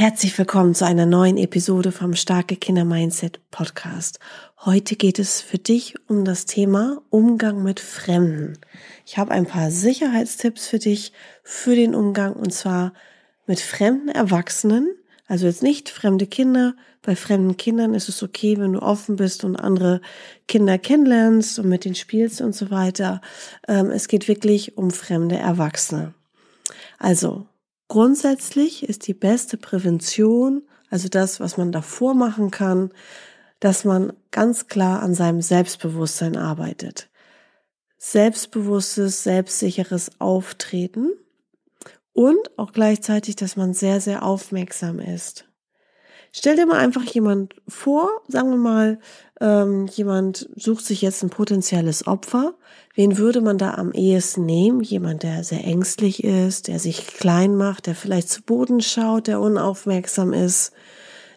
Herzlich willkommen zu einer neuen Episode vom Starke Kinder Mindset Podcast. Heute geht es für dich um das Thema Umgang mit Fremden. Ich habe ein paar Sicherheitstipps für dich für den Umgang und zwar mit fremden Erwachsenen, also jetzt nicht fremde Kinder. Bei fremden Kindern ist es okay, wenn du offen bist und andere Kinder kennenlernst und mit denen spielst und so weiter. Ähm, es geht wirklich um fremde Erwachsene. Also Grundsätzlich ist die beste Prävention, also das, was man davor machen kann, dass man ganz klar an seinem Selbstbewusstsein arbeitet. Selbstbewusstes, selbstsicheres Auftreten und auch gleichzeitig, dass man sehr, sehr aufmerksam ist. Stell dir mal einfach jemand vor, sagen wir mal, ähm, jemand sucht sich jetzt ein potenzielles Opfer. Wen würde man da am ehesten nehmen? Jemand, der sehr ängstlich ist, der sich klein macht, der vielleicht zu Boden schaut, der unaufmerksam ist,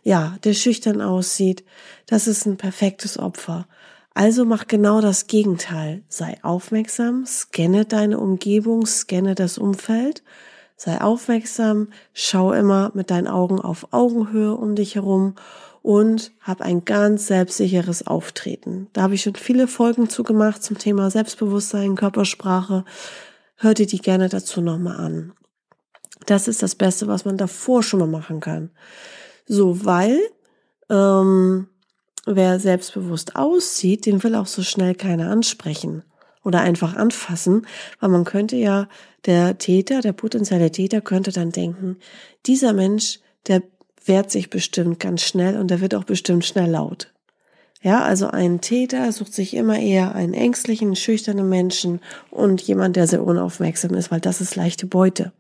ja, der schüchtern aussieht. Das ist ein perfektes Opfer. Also mach genau das Gegenteil. Sei aufmerksam, scanne deine Umgebung, scanne das Umfeld Sei aufmerksam, schau immer mit deinen Augen auf Augenhöhe um dich herum und hab ein ganz selbstsicheres Auftreten. Da habe ich schon viele Folgen zugemacht zum Thema Selbstbewusstsein, Körpersprache. Hör dir die gerne dazu nochmal an. Das ist das Beste, was man davor schon mal machen kann. So, weil ähm, wer selbstbewusst aussieht, den will auch so schnell keiner ansprechen oder einfach anfassen, weil man könnte ja, der Täter, der potenzielle Täter könnte dann denken, dieser Mensch, der wehrt sich bestimmt ganz schnell und der wird auch bestimmt schnell laut. Ja, also ein Täter sucht sich immer eher einen ängstlichen, schüchternen Menschen und jemand, der sehr unaufmerksam ist, weil das ist leichte Beute.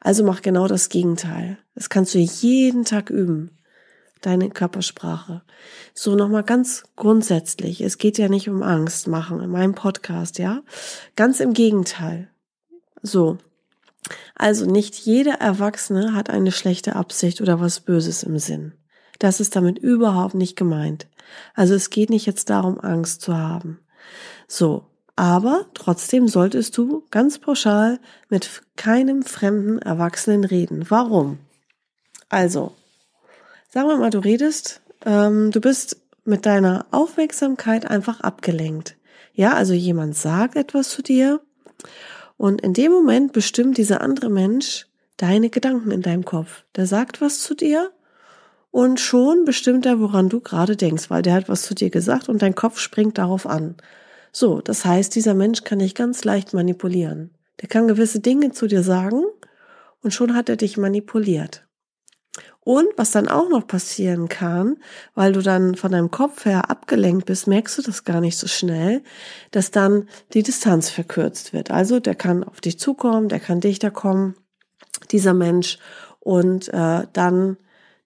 Also mach genau das Gegenteil. Das kannst du jeden Tag üben deine Körpersprache. So nochmal ganz grundsätzlich. Es geht ja nicht um Angst machen in meinem Podcast, ja? Ganz im Gegenteil. So. Also nicht jeder Erwachsene hat eine schlechte Absicht oder was Böses im Sinn. Das ist damit überhaupt nicht gemeint. Also es geht nicht jetzt darum, Angst zu haben. So. Aber trotzdem solltest du ganz pauschal mit keinem fremden Erwachsenen reden. Warum? Also, Sagen wir mal, du redest, ähm, du bist mit deiner Aufmerksamkeit einfach abgelenkt. Ja, also jemand sagt etwas zu dir und in dem Moment bestimmt dieser andere Mensch deine Gedanken in deinem Kopf. Der sagt was zu dir und schon bestimmt er, woran du gerade denkst, weil der hat was zu dir gesagt und dein Kopf springt darauf an. So, das heißt, dieser Mensch kann dich ganz leicht manipulieren. Der kann gewisse Dinge zu dir sagen und schon hat er dich manipuliert. Und was dann auch noch passieren kann, weil du dann von deinem Kopf her abgelenkt bist, merkst du das gar nicht so schnell, dass dann die Distanz verkürzt wird. Also der kann auf dich zukommen, der kann dichter kommen, dieser Mensch. Und äh, dann,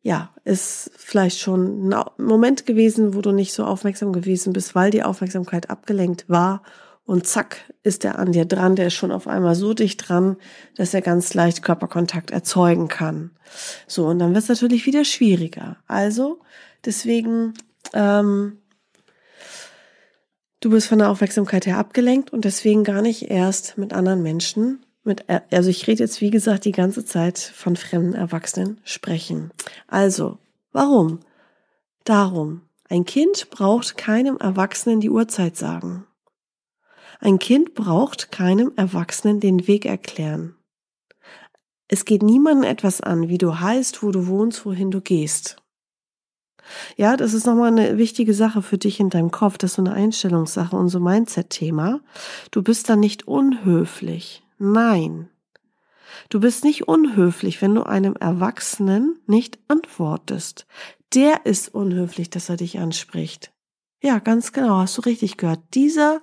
ja, ist vielleicht schon ein Moment gewesen, wo du nicht so aufmerksam gewesen bist, weil die Aufmerksamkeit abgelenkt war und zack ist er an dir dran, der ist schon auf einmal so dicht dran, dass er ganz leicht Körperkontakt erzeugen kann. So, und dann wird es natürlich wieder schwieriger. Also, deswegen, ähm, du bist von der Aufmerksamkeit her abgelenkt und deswegen gar nicht erst mit anderen Menschen, mit, also ich rede jetzt wie gesagt die ganze Zeit von fremden Erwachsenen sprechen. Also, warum? Darum, ein Kind braucht keinem Erwachsenen die Uhrzeit sagen. Ein Kind braucht keinem Erwachsenen den Weg erklären. Es geht niemandem etwas an, wie du heißt, wo du wohnst, wohin du gehst. Ja, das ist nochmal eine wichtige Sache für dich in deinem Kopf. Das ist so eine Einstellungssache und so Mindset-Thema. Du bist dann nicht unhöflich. Nein. Du bist nicht unhöflich, wenn du einem Erwachsenen nicht antwortest. Der ist unhöflich, dass er dich anspricht. Ja, ganz genau, hast du richtig gehört. Dieser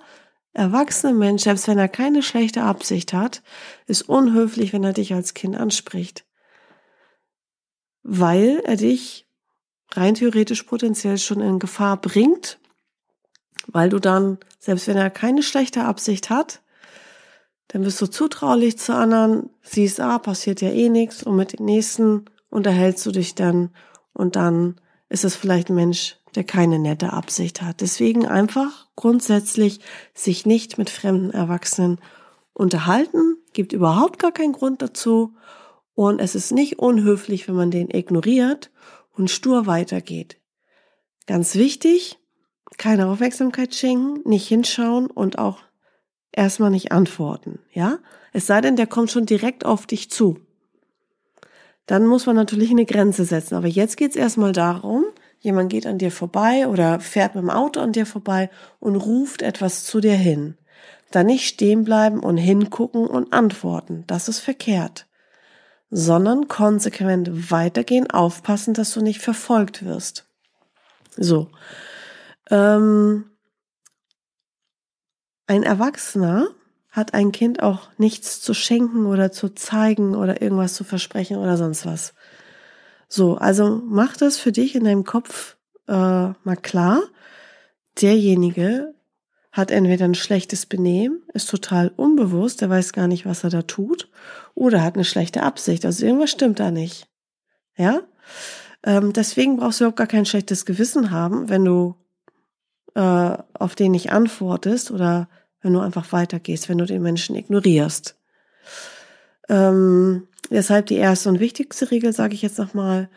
erwachsene Mensch, selbst wenn er keine schlechte Absicht hat, ist unhöflich, wenn er dich als Kind anspricht. Weil er dich rein theoretisch potenziell schon in Gefahr bringt, weil du dann, selbst wenn er keine schlechte Absicht hat, dann bist du zutraulich zu anderen, siehst, ah, passiert ja eh nichts und mit den nächsten unterhältst du dich dann und dann ist es vielleicht ein Mensch, der keine nette Absicht hat. Deswegen einfach grundsätzlich sich nicht mit fremden Erwachsenen unterhalten, gibt überhaupt gar keinen Grund dazu und es ist nicht unhöflich, wenn man den ignoriert und stur weitergeht. Ganz wichtig, keine Aufmerksamkeit schenken, nicht hinschauen und auch erstmal nicht antworten, ja? Es sei denn, der kommt schon direkt auf dich zu. Dann muss man natürlich eine Grenze setzen. Aber jetzt geht's erstmal darum, jemand geht an dir vorbei oder fährt mit dem Auto an dir vorbei und ruft etwas zu dir hin. Dann nicht stehen bleiben und hingucken und antworten. Das ist verkehrt. Sondern konsequent weitergehen, aufpassen, dass du nicht verfolgt wirst. So. Ähm, ein Erwachsener hat ein Kind auch nichts zu schenken oder zu zeigen oder irgendwas zu versprechen oder sonst was. So, also mach das für dich in deinem Kopf äh, mal klar. Derjenige hat entweder ein schlechtes Benehmen, ist total unbewusst, der weiß gar nicht, was er da tut, oder hat eine schlechte Absicht. Also irgendwas stimmt da nicht. Ja? Ähm, deswegen brauchst du überhaupt gar kein schlechtes Gewissen haben, wenn du äh, auf den nicht antwortest oder wenn du einfach weitergehst, wenn du den Menschen ignorierst. Ähm, deshalb die erste und wichtigste Regel, sage ich jetzt nochmal,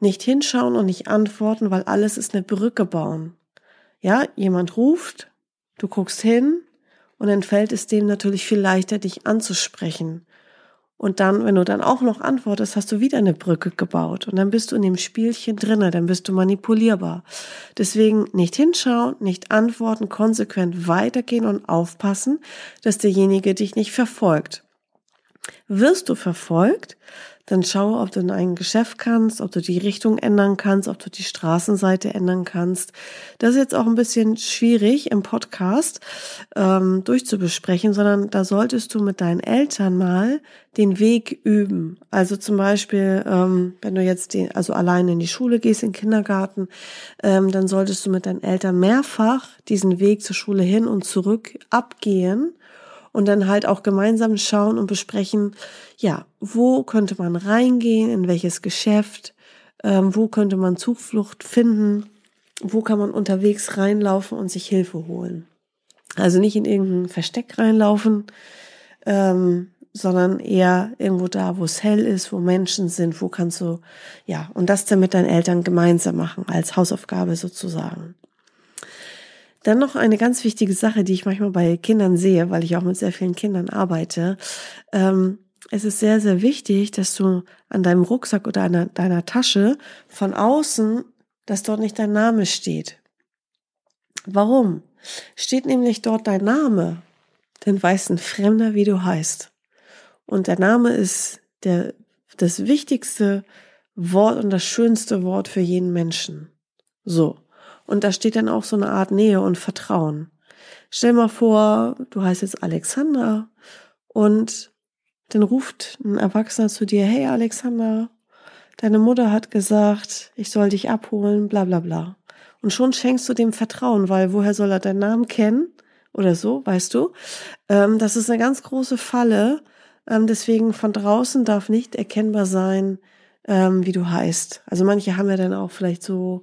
nicht hinschauen und nicht antworten, weil alles ist eine Brücke bauen. Ja, jemand ruft, du guckst hin und dann fällt es dem natürlich viel leichter, dich anzusprechen. Und dann, wenn du dann auch noch antwortest, hast du wieder eine Brücke gebaut. Und dann bist du in dem Spielchen drinne, dann bist du manipulierbar. Deswegen nicht hinschauen, nicht antworten, konsequent weitergehen und aufpassen, dass derjenige dich nicht verfolgt. Wirst du verfolgt, dann schau, ob du in ein Geschäft kannst, ob du die Richtung ändern kannst, ob du die Straßenseite ändern kannst. Das ist jetzt auch ein bisschen schwierig im Podcast ähm, durchzubesprechen, sondern da solltest du mit deinen Eltern mal den Weg üben. Also zum Beispiel, ähm, wenn du jetzt den, also alleine in die Schule gehst, in den Kindergarten, ähm, dann solltest du mit deinen Eltern mehrfach diesen Weg zur Schule hin und zurück abgehen und dann halt auch gemeinsam schauen und besprechen, ja, wo könnte man reingehen, in welches Geschäft, ähm, wo könnte man Zuflucht finden, wo kann man unterwegs reinlaufen und sich Hilfe holen. Also nicht in irgendein Versteck reinlaufen, ähm, sondern eher irgendwo da, wo es hell ist, wo Menschen sind, wo kannst du, ja, und das dann mit deinen Eltern gemeinsam machen, als Hausaufgabe sozusagen. Dann noch eine ganz wichtige Sache, die ich manchmal bei Kindern sehe, weil ich auch mit sehr vielen Kindern arbeite. Ähm, es ist sehr, sehr wichtig, dass du an deinem Rucksack oder an deiner Tasche von außen, dass dort nicht dein Name steht. Warum? Steht nämlich dort dein Name, dann weiß ein Fremder, wie du heißt. Und der Name ist der, das wichtigste Wort und das schönste Wort für jeden Menschen. So. Und da steht dann auch so eine Art Nähe und Vertrauen. Stell mal vor, du heißt jetzt Alexander und dann ruft ein Erwachsener zu dir, hey Alexander, deine Mutter hat gesagt, ich soll dich abholen, bla bla bla. Und schon schenkst du dem Vertrauen, weil woher soll er deinen Namen kennen? Oder so, weißt du? Ähm, das ist eine ganz große Falle. Ähm, deswegen von draußen darf nicht erkennbar sein, ähm, wie du heißt. Also manche haben ja dann auch vielleicht so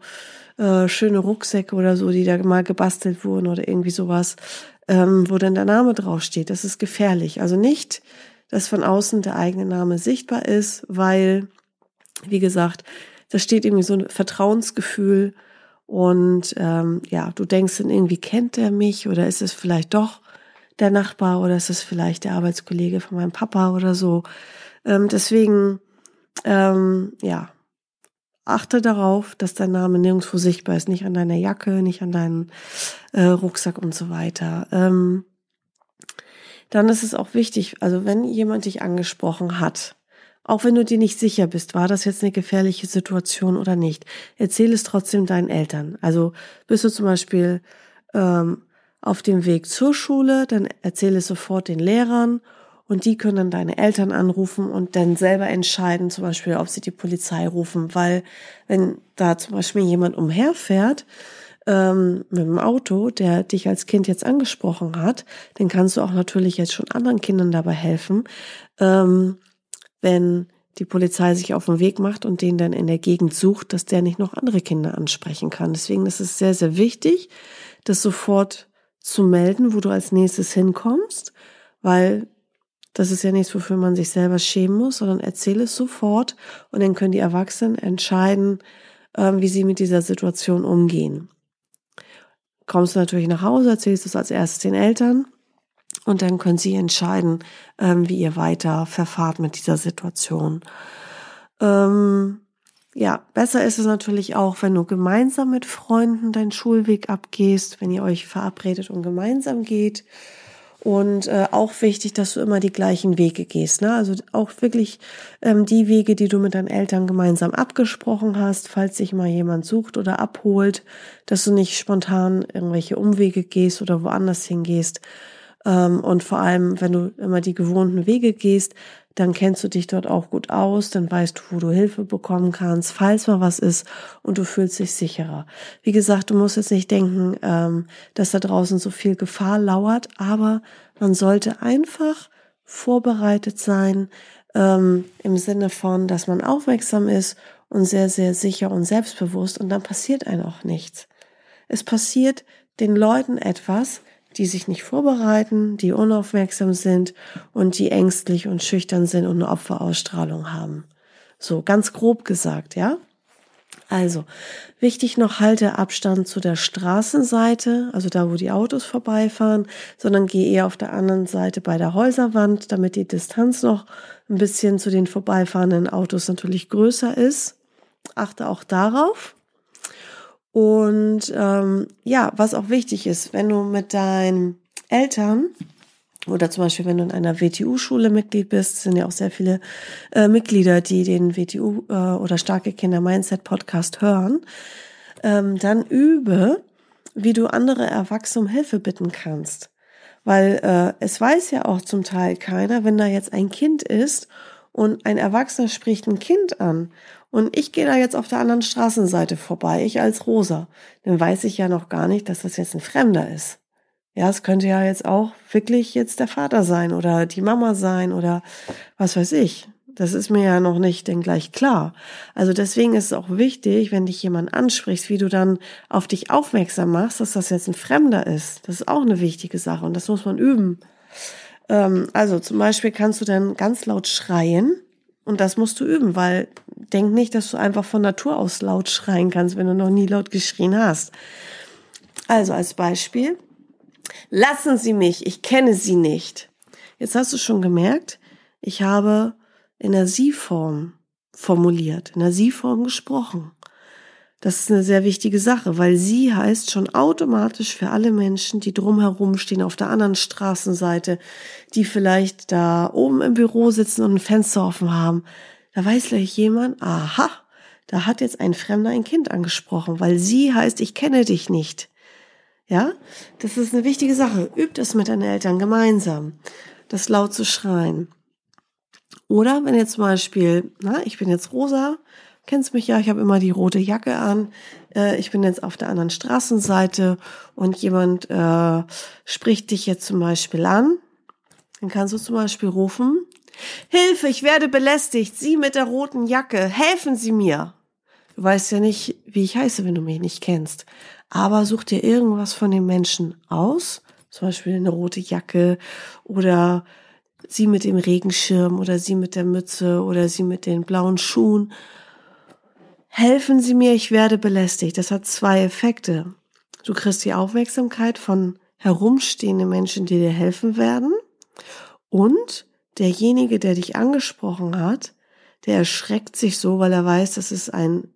äh, schöne Rucksäcke oder so, die da mal gebastelt wurden oder irgendwie sowas, ähm, wo dann der Name draufsteht. Das ist gefährlich. Also nicht, dass von außen der eigene Name sichtbar ist, weil, wie gesagt, da steht irgendwie so ein Vertrauensgefühl und ähm, ja, du denkst dann irgendwie, kennt er mich oder ist es vielleicht doch der Nachbar oder ist es vielleicht der Arbeitskollege von meinem Papa oder so. Ähm, deswegen, ähm, ja, achte darauf, dass dein Name nirgendwo sichtbar ist, nicht an deiner Jacke, nicht an deinem äh, Rucksack und so weiter. Ähm, dann ist es auch wichtig, also wenn jemand dich angesprochen hat, auch wenn du dir nicht sicher bist, war das jetzt eine gefährliche Situation oder nicht, erzähl es trotzdem deinen Eltern. Also bist du zum Beispiel ähm, auf dem Weg zur Schule, dann erzähle es sofort den Lehrern und die können dann deine Eltern anrufen und dann selber entscheiden, zum Beispiel, ob sie die Polizei rufen, weil wenn da zum Beispiel jemand umherfährt, ähm, mit dem Auto, der dich als Kind jetzt angesprochen hat, dann kannst du auch natürlich jetzt schon anderen Kindern dabei helfen, ähm, wenn die Polizei sich auf den Weg macht und den dann in der Gegend sucht, dass der nicht noch andere Kinder ansprechen kann. Deswegen ist es sehr, sehr wichtig, das sofort zu melden, wo du als nächstes hinkommst, weil das ist ja nichts, wofür man sich selber schämen muss, sondern erzähle es sofort und dann können die Erwachsenen entscheiden, ähm, wie sie mit dieser Situation umgehen. Kommst du natürlich nach Hause, erzählst es als erstes den Eltern und dann können sie entscheiden, ähm, wie ihr weiter verfahrt mit dieser Situation. Ähm, ja, besser ist es natürlich auch, wenn du gemeinsam mit Freunden deinen Schulweg abgehst, wenn ihr euch verabredet und gemeinsam geht. Und äh, auch wichtig, dass du immer die gleichen Wege gehst. Ne? Also auch wirklich ähm, die Wege, die du mit deinen Eltern gemeinsam abgesprochen hast, falls sich mal jemand sucht oder abholt, dass du nicht spontan irgendwelche Umwege gehst oder woanders hingehst, ähm, und vor allem, wenn du immer die gewohnten Wege gehst, dann kennst du dich dort auch gut aus, dann weißt du, wo du Hilfe bekommen kannst, falls mal was ist und du fühlst dich sicherer. Wie gesagt, du musst jetzt nicht denken, ähm, dass da draußen so viel Gefahr lauert, aber man sollte einfach vorbereitet sein ähm, im Sinne von, dass man aufmerksam ist und sehr, sehr sicher und selbstbewusst und dann passiert einem auch nichts. Es passiert den Leuten etwas, die sich nicht vorbereiten, die unaufmerksam sind und die ängstlich und schüchtern sind und eine Opferausstrahlung haben. So ganz grob gesagt, ja? Also, wichtig noch, halte Abstand zu der Straßenseite, also da, wo die Autos vorbeifahren, sondern geh eher auf der anderen Seite bei der Häuserwand, damit die Distanz noch ein bisschen zu den vorbeifahrenden Autos natürlich größer ist. Achte auch darauf. Und ähm, ja, was auch wichtig ist, wenn du mit deinen Eltern oder zum Beispiel, wenn du in einer WTU-Schule Mitglied bist, sind ja auch sehr viele äh, Mitglieder, die den WTU äh, oder Starke Kinder Mindset Podcast hören, ähm, dann übe, wie du andere Erwachsene um Hilfe bitten kannst. Weil äh, es weiß ja auch zum Teil keiner, wenn da jetzt ein Kind ist und ein Erwachsener spricht ein Kind an und ich gehe da jetzt auf der anderen Straßenseite vorbei, ich als Rosa, dann weiß ich ja noch gar nicht, dass das jetzt ein Fremder ist. Ja, es könnte ja jetzt auch wirklich jetzt der Vater sein oder die Mama sein oder was weiß ich. Das ist mir ja noch nicht denn gleich klar. Also deswegen ist es auch wichtig, wenn dich jemand anspricht, wie du dann auf dich aufmerksam machst, dass das jetzt ein Fremder ist. Das ist auch eine wichtige Sache und das muss man üben. Ähm, also zum Beispiel kannst du dann ganz laut schreien und das musst du üben, weil denk nicht, dass du einfach von Natur aus laut schreien kannst, wenn du noch nie laut geschrien hast. Also als Beispiel, lassen Sie mich, ich kenne Sie nicht. Jetzt hast du schon gemerkt, ich habe in der Sie-Form formuliert, in der Sie-Form gesprochen. Das ist eine sehr wichtige Sache, weil sie heißt schon automatisch für alle Menschen, die drumherum stehen auf der anderen Straßenseite, die vielleicht da oben im Büro sitzen und ein Fenster offen haben. Da weiß gleich jemand, aha, da hat jetzt ein Fremder ein Kind angesprochen, weil sie heißt, ich kenne dich nicht. Ja, das ist eine wichtige Sache. Übt es mit deinen Eltern gemeinsam, das laut zu schreien. Oder wenn jetzt zum Beispiel, na, ich bin jetzt rosa, kennst mich ja, ich habe immer die rote Jacke an. Äh, ich bin jetzt auf der anderen Straßenseite und jemand äh, spricht dich jetzt zum Beispiel an. Dann kannst du zum Beispiel rufen, Hilfe, ich werde belästigt, Sie mit der roten Jacke, helfen Sie mir. Du weißt ja nicht, wie ich heiße, wenn du mich nicht kennst. Aber such dir irgendwas von dem Menschen aus, zum Beispiel eine rote Jacke oder sie mit dem Regenschirm oder sie mit der Mütze oder sie mit den blauen Schuhen helfen Sie mir, ich werde belästigt. Das hat zwei Effekte. Du kriegst die Aufmerksamkeit von herumstehenden Menschen, die dir helfen werden. Und derjenige, der dich angesprochen hat, der erschreckt sich so, weil er weiß, das ist ein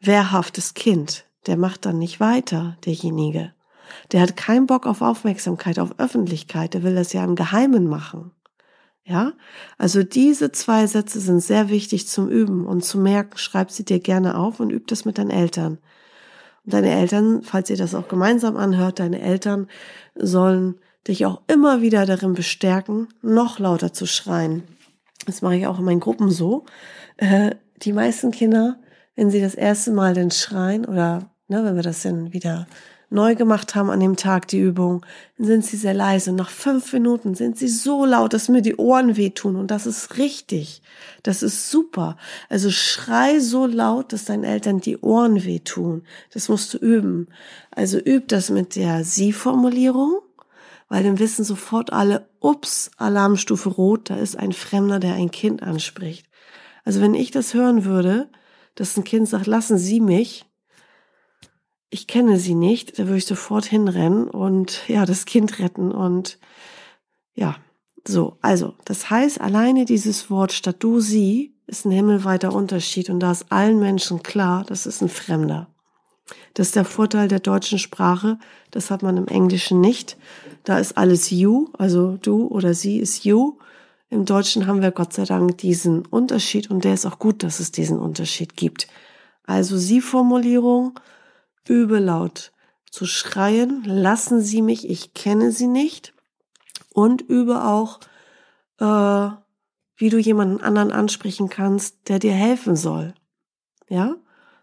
wehrhaftes Kind. Der macht dann nicht weiter, derjenige. Der hat keinen Bock auf Aufmerksamkeit, auf Öffentlichkeit. Der will das ja im Geheimen machen. Ja, also diese zwei Sätze sind sehr wichtig zum Üben und zu merken. Schreib sie dir gerne auf und üb das mit deinen Eltern. Und deine Eltern, falls ihr das auch gemeinsam anhört, deine Eltern sollen dich auch immer wieder darin bestärken, noch lauter zu schreien. Das mache ich auch in meinen Gruppen so. Äh, die meisten Kinder, wenn sie das erste Mal den schreien oder ne, wenn wir das dann wieder neu gemacht haben an dem Tag, die Übung, sind sie sehr leise. Nach fünf Minuten sind sie so laut, dass mir die Ohren wehtun. Und das ist richtig. Das ist super. Also schrei so laut, dass deinen Eltern die Ohren wehtun. Das musst du üben. Also üb das mit der Sie-Formulierung, weil dann wissen sofort alle, ups, Alarmstufe rot, da ist ein Fremder, der ein Kind anspricht. Also wenn ich das hören würde, dass ein Kind sagt, lassen Sie mich, ich kenne sie nicht, da würde ich sofort hinrennen und ja, das Kind retten und ja, so. Also, das heißt, alleine dieses Wort statt du, sie ist ein himmelweiter Unterschied und da ist allen Menschen klar, das ist ein Fremder. Das ist der Vorteil der deutschen Sprache, das hat man im Englischen nicht. Da ist alles you, also du oder sie ist you. Im Deutschen haben wir Gott sei Dank diesen Unterschied und der ist auch gut, dass es diesen Unterschied gibt. Also Sie-Formulierung, übe laut zu schreien, lassen Sie mich, ich kenne Sie nicht. Und übe auch, äh, wie du jemanden anderen ansprechen kannst, der dir helfen soll. Ja?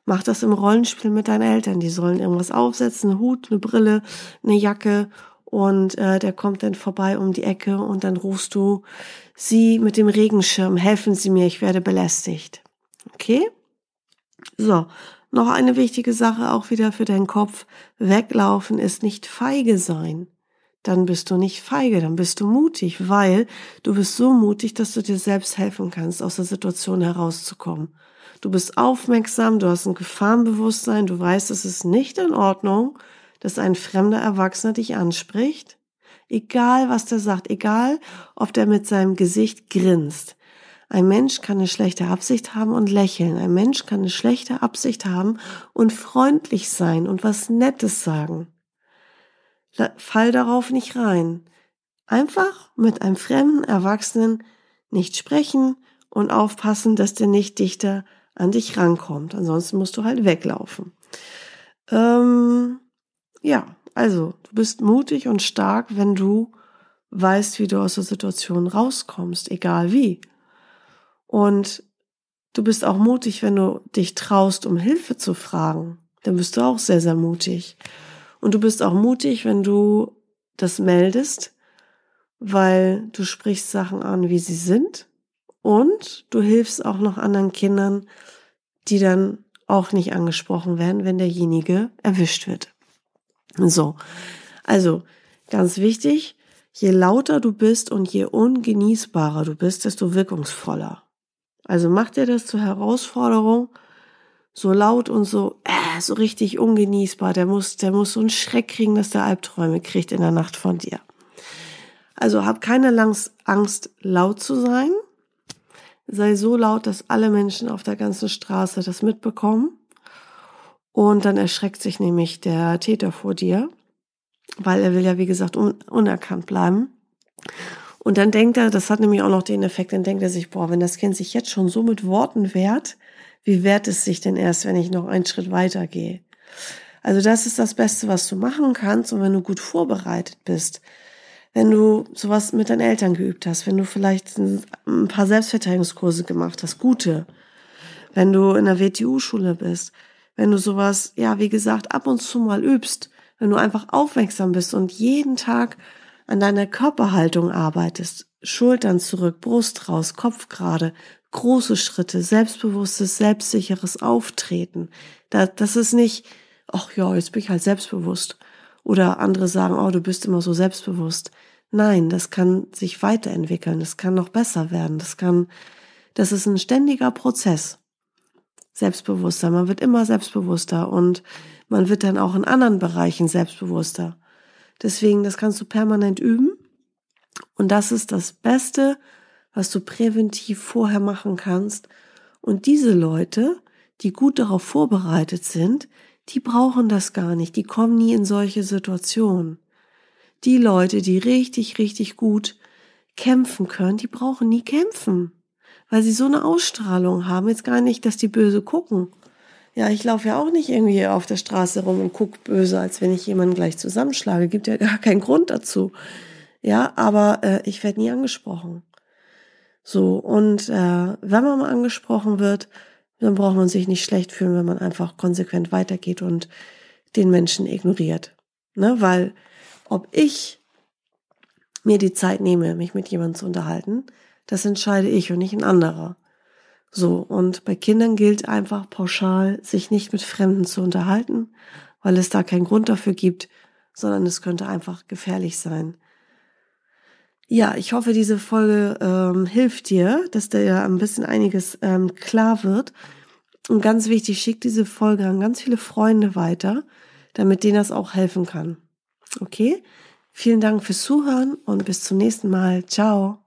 Mach das im Rollenspiel mit deinen Eltern. Die sollen irgendwas aufsetzen, einen Hut, eine Brille, eine Jacke und äh, der kommt dann vorbei um die Ecke und dann rufst du sie mit dem Regenschirm, helfen Sie mir, ich werde belästigt. Okay? So, noch eine wichtige Sache auch wieder für deinen Kopf. Weglaufen ist nicht feige sein. Dann bist du nicht feige, dann bist du mutig, weil du bist so mutig, dass du dir selbst helfen kannst, aus der Situation herauszukommen. Du bist aufmerksam, du hast ein Gefahrenbewusstsein, du weißt, es ist nicht in Ordnung, dass ein fremder Erwachsener dich anspricht. Egal, was der sagt, egal, ob der mit seinem Gesicht grinst. Ein Mensch kann eine schlechte Absicht haben und lächeln. Ein Mensch kann eine schlechte Absicht haben und freundlich sein und was Nettes sagen. Fall darauf nicht rein. Einfach mit einem fremden Erwachsenen nicht sprechen und aufpassen, dass der nicht dichter an dich rankommt. Ansonsten musst du halt weglaufen. Ähm, ja, also du bist mutig und stark, wenn du weißt, wie du aus der Situation rauskommst, egal wie. Und du bist auch mutig, wenn du dich traust, um Hilfe zu fragen. Dann bist du auch sehr, sehr mutig. Und du bist auch mutig, wenn du das meldest, weil du sprichst Sachen an, wie sie sind. Und du hilfst auch noch anderen Kindern, die dann auch nicht angesprochen werden, wenn derjenige erwischt wird. So. Also, ganz wichtig, je lauter du bist und je ungenießbarer du bist, desto wirkungsvoller. Also mach dir das zur Herausforderung, so laut und so, äh, so richtig ungenießbar. Der muss, der muss so einen Schreck kriegen, dass der Albträume kriegt in der Nacht von dir. Also hab keine Angst, laut zu sein. Sei so laut, dass alle Menschen auf der ganzen Straße das mitbekommen. Und dann erschreckt sich nämlich der Täter vor dir, weil er will ja, wie gesagt, un unerkannt bleiben. Und dann denkt er, das hat nämlich auch noch den Effekt, dann denkt er sich, boah, wenn das Kind sich jetzt schon so mit Worten wehrt, wie wehrt es sich denn erst, wenn ich noch einen Schritt weiter gehe? Also das ist das Beste, was du machen kannst. Und wenn du gut vorbereitet bist, wenn du sowas mit deinen Eltern geübt hast, wenn du vielleicht ein paar Selbstverteidigungskurse gemacht hast, gute, wenn du in der WTU-Schule bist, wenn du sowas, ja, wie gesagt, ab und zu mal übst, wenn du einfach aufmerksam bist und jeden Tag an deiner Körperhaltung arbeitest, Schultern zurück, Brust raus, Kopf gerade, große Schritte, selbstbewusstes, selbstsicheres Auftreten. Das ist nicht, ach ja, jetzt bin ich halt selbstbewusst. Oder andere sagen, oh, du bist immer so selbstbewusst. Nein, das kann sich weiterentwickeln, das kann noch besser werden, das kann, das ist ein ständiger Prozess. Selbstbewusster, man wird immer selbstbewusster und man wird dann auch in anderen Bereichen selbstbewusster. Deswegen, das kannst du permanent üben. Und das ist das Beste, was du präventiv vorher machen kannst. Und diese Leute, die gut darauf vorbereitet sind, die brauchen das gar nicht. Die kommen nie in solche Situationen. Die Leute, die richtig, richtig gut kämpfen können, die brauchen nie kämpfen. Weil sie so eine Ausstrahlung haben. Jetzt gar nicht, dass die böse gucken. Ja, ich laufe ja auch nicht irgendwie auf der Straße rum und guck böse, als wenn ich jemanden gleich zusammenschlage. Gibt ja gar keinen Grund dazu. Ja, aber äh, ich werde nie angesprochen. So, und äh, wenn man mal angesprochen wird, dann braucht man sich nicht schlecht fühlen, wenn man einfach konsequent weitergeht und den Menschen ignoriert. Ne? Weil ob ich mir die Zeit nehme, mich mit jemandem zu unterhalten, das entscheide ich und nicht ein anderer. So, und bei Kindern gilt einfach pauschal, sich nicht mit Fremden zu unterhalten, weil es da keinen Grund dafür gibt, sondern es könnte einfach gefährlich sein. Ja, ich hoffe, diese Folge ähm, hilft dir, dass dir ja ein bisschen einiges ähm, klar wird. Und ganz wichtig, schick diese Folge an ganz viele Freunde weiter, damit denen das auch helfen kann. Okay? Vielen Dank fürs Zuhören und bis zum nächsten Mal. Ciao.